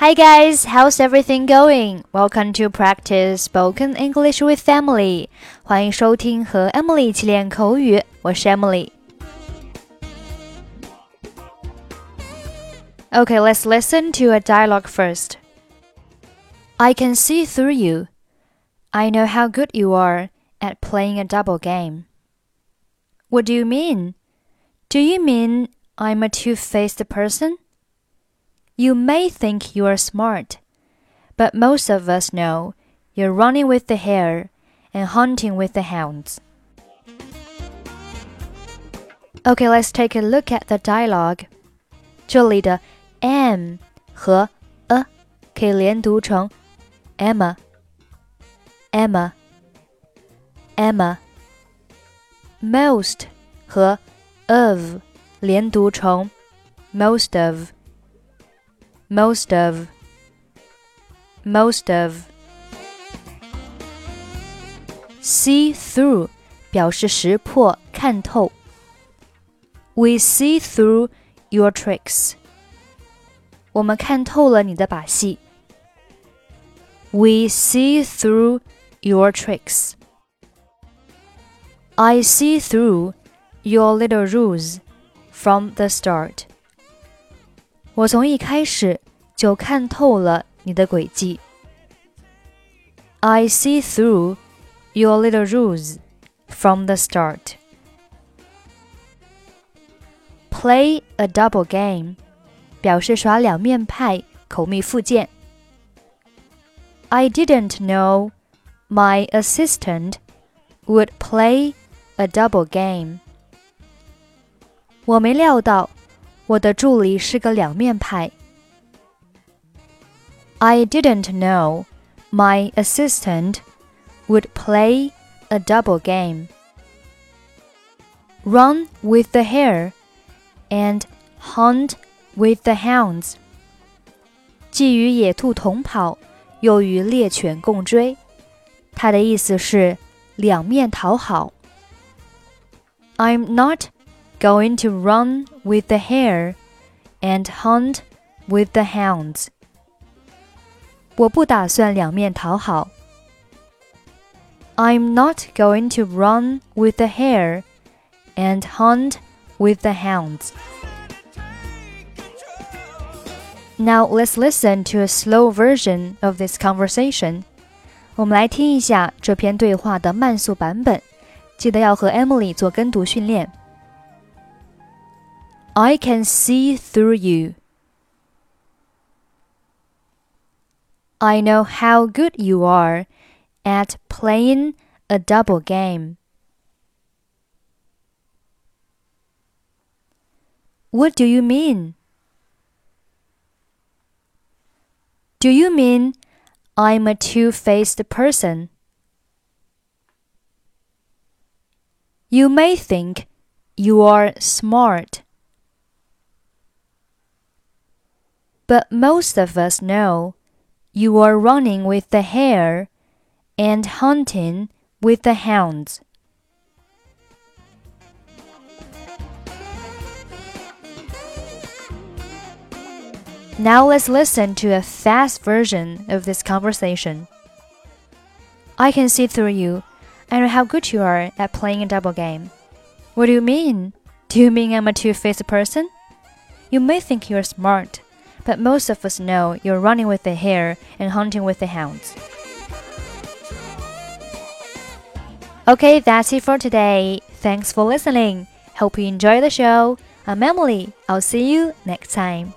Hi guys, how's everything going? Welcome to practice spoken English with Emily. 欢迎收听和 Emily 一起练口语，我是 Emily。Okay, let's listen to a dialogue first. I can see through you. I know how good you are at playing a double game. What do you mean? Do you mean I'm a two faced person? You may think you are smart, but most of us know you're running with the hare and hunting with the hounds. Okay, let's take a look at the dialogue. 这里的 am 和 a 可以连读成 Emma, Emma, Emma. Most 和 of 连读成 most of most of most of see through 表示识破、看透。We see through your tricks. 我们看透了你的把戏。We see through your tricks. I see through your little ruse from the start. 我从一开始就看透了你的诡计。I see through your little ruse from the start. Play a double game 表示耍两面派，口蜜腹剑。I didn't know my assistant would play a double game. 我没料到我的助理是个两面派。I didn't know my assistant would play a double game. Run with the hare and hunt with the hounds. 既与野兔同跑，又与猎犬共追。它的意思是两面讨好。I'm not going to run with the hare and hunt with the hounds. 我不打算两面讨好。I'm not going to run with the hare and hunt with the hounds. Now let's listen to a slow version of this conversation. 我们来听一下这篇对话的慢速版本，记得要和 Emily 做跟读训练。 I can see through you. I know how good you are at playing a double game. What do you mean? Do you mean I'm a two faced person? You may think you are smart. But most of us know you are running with the hare and hunting with the hounds. Now let's listen to a fast version of this conversation. I can see through you. I know how good you are at playing a double game. What do you mean? Do you mean I'm a two faced person? You may think you're smart, but most of us know you're running with the hare and hunting with the hounds. Okay, that's it for today. Thanks for listening. Hope you enjoy the show. I'm Emily. I'll see you next time.